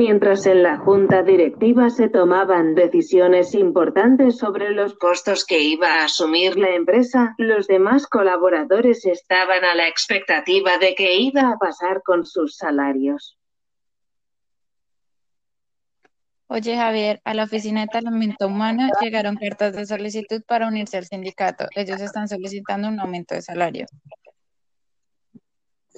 Mientras en la junta directiva se tomaban decisiones importantes sobre los costos que iba a asumir la empresa, los demás colaboradores estaban a la expectativa de qué iba a pasar con sus salarios. Oye, Javier, a la oficina de talento humano llegaron cartas de solicitud para unirse al sindicato. Ellos están solicitando un aumento de salario.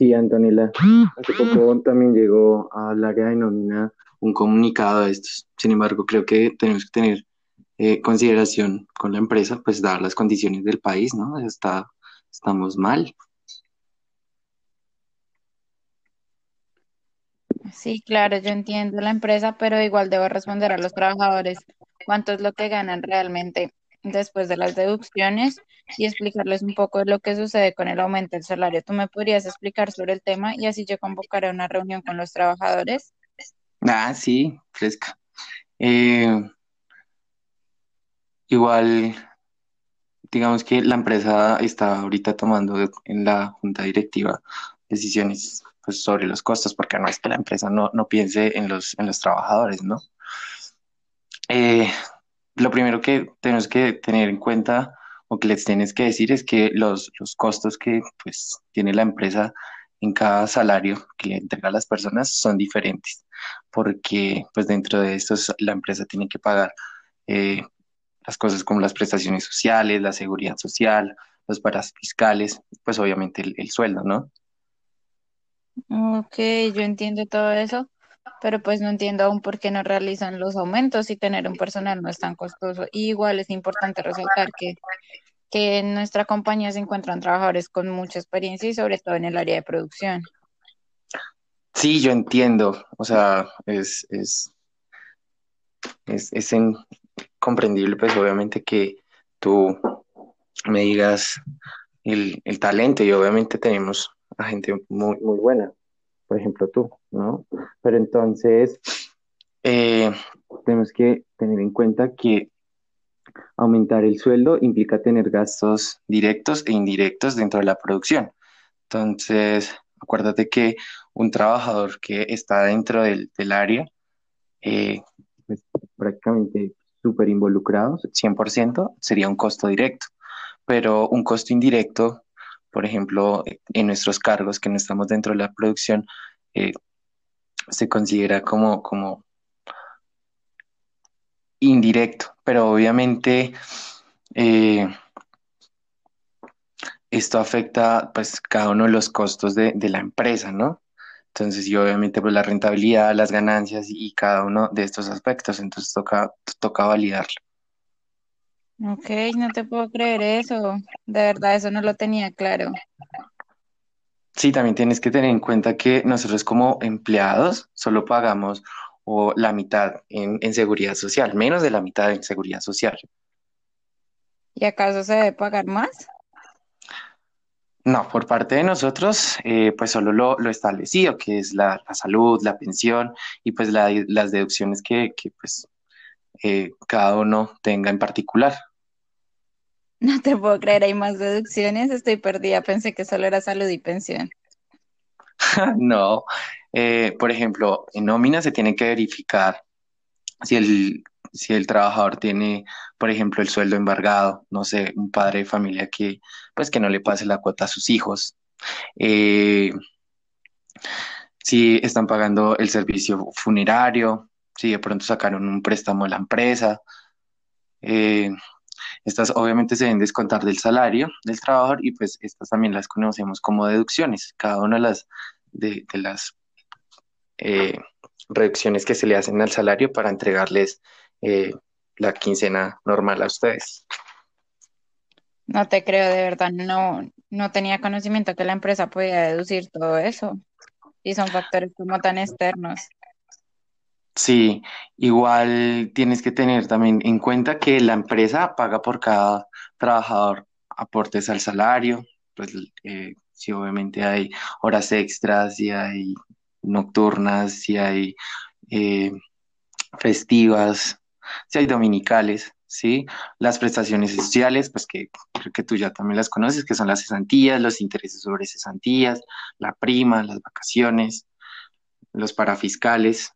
Sí, Antonella. Hace poco también llegó al área de nómina un comunicado de estos. Sin embargo, creo que tenemos que tener eh, consideración con la empresa, pues dar las condiciones del país, ¿no? Está, estamos mal. Sí, claro, yo entiendo la empresa, pero igual debo responder a los trabajadores cuánto es lo que ganan realmente después de las deducciones y explicarles un poco de lo que sucede con el aumento del salario. ¿Tú me podrías explicar sobre el tema y así yo convocaré una reunión con los trabajadores? Ah, sí, fresca. Eh, igual, digamos que la empresa está ahorita tomando en la junta directiva decisiones pues, sobre los costos, porque no es que la empresa no, no piense en los, en los trabajadores, ¿no? Eh, lo primero que tenemos que tener en cuenta o que les tienes que decir es que los, los costos que pues, tiene la empresa en cada salario que le entrega a las personas son diferentes, porque pues dentro de estos la empresa tiene que pagar eh, las cosas como las prestaciones sociales, la seguridad social, los paras fiscales, pues obviamente el sueldo, ¿no? Ok, yo entiendo todo eso, pero pues no entiendo aún por qué no realizan los aumentos y tener un personal no es tan costoso. igual es importante resaltar que, que en nuestra compañía se encuentran trabajadores con mucha experiencia y sobre todo en el área de producción. Sí, yo entiendo, o sea, es, es, es, es comprendible pues obviamente que tú me digas el, el talento y obviamente tenemos a gente muy, muy buena, por ejemplo tú, ¿no? Pero entonces, eh, tenemos que tener en cuenta que aumentar el sueldo implica tener gastos directos e indirectos dentro de la producción. Entonces, acuérdate que un trabajador que está dentro del, área, eh, pues, prácticamente súper involucrado, 100%, sería un costo directo. Pero un costo indirecto por ejemplo, en nuestros cargos que no estamos dentro de la producción, eh, se considera como, como indirecto, pero obviamente eh, esto afecta pues cada uno de los costos de, la empresa, ¿no? Entonces, y obviamente pues la rentabilidad, las ganancias y cada uno de estos aspectos, entonces toca, toca validarlo. Ok, no te puedo creer eso. De verdad, eso no lo tenía claro. Sí, también tienes que tener en cuenta que nosotros como empleados solo pagamos o la mitad en, seguridad social, menos de la mitad en seguridad social. ¿Y acaso se debe pagar más? No, por parte de nosotros, eh, pues solo lo, lo, establecido, que es la, salud, la pensión y pues las deducciones que, pues eh, cada uno tenga en particular. No te puedo creer, hay más deducciones, estoy perdida, pensé que solo era salud y pensión. no, eh, por ejemplo, en nómina se tiene que verificar si el, si el trabajador tiene, por ejemplo, el sueldo embargado, no sé, un padre de familia que, pues, que no le pase la cuota a sus hijos. Eh, si están pagando el servicio funerario, si de pronto sacaron un préstamo a la empresa. Eh, estas obviamente se deben descontar del salario del trabajador y pues estas también las conocemos como deducciones. Cada una de las, de, las eh, reducciones que se le hacen al salario para entregarles eh, la quincena normal a ustedes. No te creo, de verdad, no, no tenía conocimiento que la empresa podía deducir todo eso. Y son factores como tan externos. Sí, igual tienes que tener también en cuenta que la empresa paga por cada trabajador aportes al salario, pues eh, si obviamente hay horas extras, si hay nocturnas, si hay eh, festivas, si hay dominicales, ¿sí? Las prestaciones sociales, pues que creo que tú ya también las conoces, que son las cesantías, los intereses sobre cesantías, la prima, las vacaciones, los parafiscales,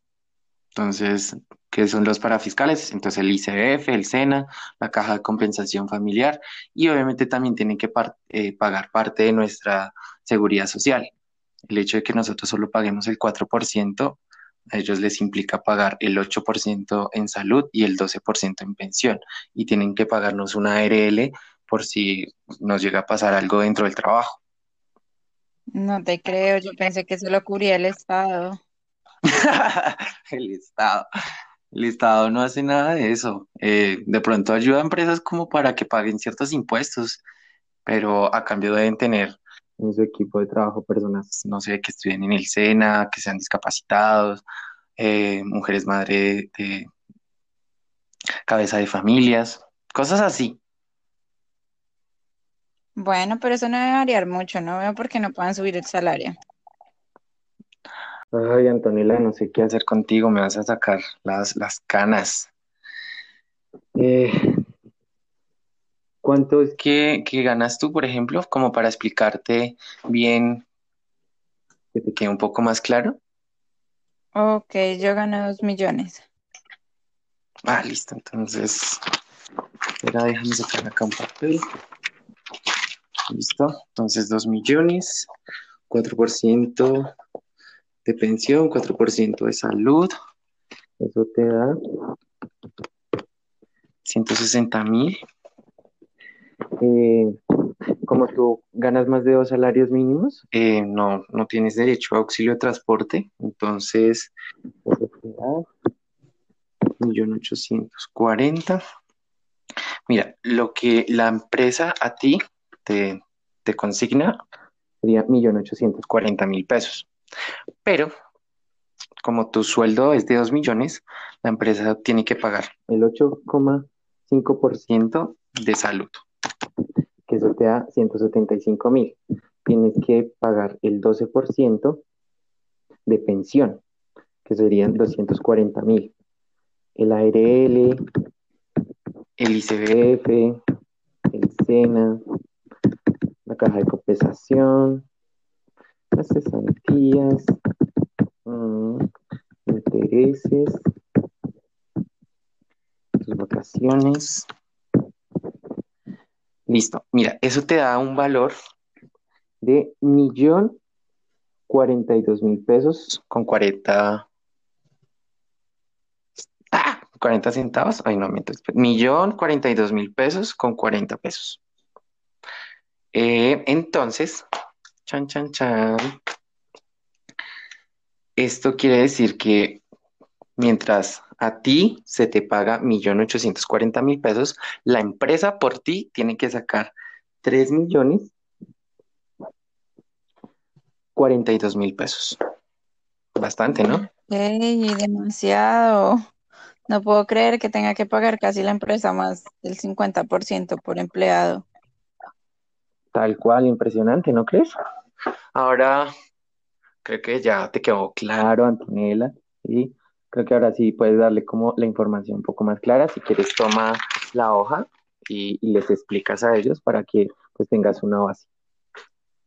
Entonces, ¿qué son los parafiscales? Entonces, el ICBF, el SENA, la Caja de Compensación Familiar y obviamente también tienen que eh, pagar parte de nuestra seguridad social. El hecho de que nosotros solo paguemos el 4%, a ellos les implica pagar el 8% en salud y el 12% en pensión y tienen que pagarnos una ARL por si nos llega a pasar algo dentro del trabajo. No te creo, yo pensé que eso lo cubría el Estado. el Estado. El Estado no hace nada de eso. Eh, de pronto ayuda a empresas como para que paguen ciertos impuestos, pero a cambio deben tener en su equipo de trabajo personas, no sé, que estudien en el SENA, que sean discapacitados, eh, mujeres madre de cabeza de familias, cosas así. Bueno, pero eso no debe variar mucho, no veo por qué no puedan subir el salario. Ay, Antonella, no sé qué hacer contigo, me vas a sacar las, las canas. Eh, ¿cuánto es que, que ganas tú, por ejemplo, como para explicarte bien, que te quede un poco más claro? Ok, yo gano dos millones. Ah, listo, entonces, espera, déjame sacar acá un papel. Listo. Entonces, 2 millones, 4% de pensión, 4% de salud. Eso te da 160 mil. Eh, como tú ganas más de dos salarios mínimos, eh, no, no tienes derecho a auxilio de transporte. Entonces, eso te da 1.840. Mira, lo que la empresa a ti te, consigna sería 1.840.000 pesos. Pero, como tu sueldo es de 2 millones, la empresa tiene que pagar el 8,5% de salud, que eso te da 175 mil. Tienes que pagar el 12% de pensión, que serían 240 mil. El ARL, el ICBF, el SENA, la caja de compensación, las cesantías, mm, intereses, tus vacaciones. Listo. Mira, eso te da un valor de millón cuarenta y dos mil pesos con cuarenta. Ah, 40 centavos. Ay, no, miento. Millón cuarenta y dos mil pesos con cuarenta pesos. Eh, entonces, chan, chan, chan. Esto quiere decir que mientras a ti se te paga 1.840.000 pesos, la empresa por ti tiene que sacar 3 millones mil pesos. Bastante, ¿no? ¡Ey, demasiado! No puedo creer que tenga que pagar casi la empresa más del 50% por empleado. Tal cual, impresionante, ¿no crees? Ahora, creo que ya te quedó claro, Antonella, y creo que ahora sí puedes darle como la información un poco más clara. Si quieres, toma la hoja y, les explicas a ellos para que pues tengas una base.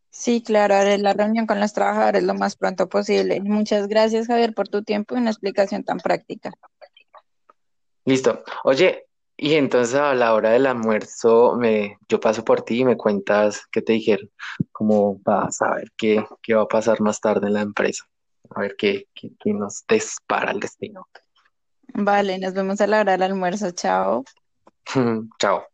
Sí, claro, haré la reunión con los trabajadores lo más pronto posible. Muchas gracias, Javier, por tu tiempo y una explicación tan práctica. Listo. Oye, y entonces a la hora del almuerzo me, yo paso por ti y me cuentas qué te dijeron, como para saber qué, qué va a pasar más tarde en la empresa, a ver qué, qué, qué nos dispara el destino. Vale, nos vemos a la hora del almuerzo, chao. Chao.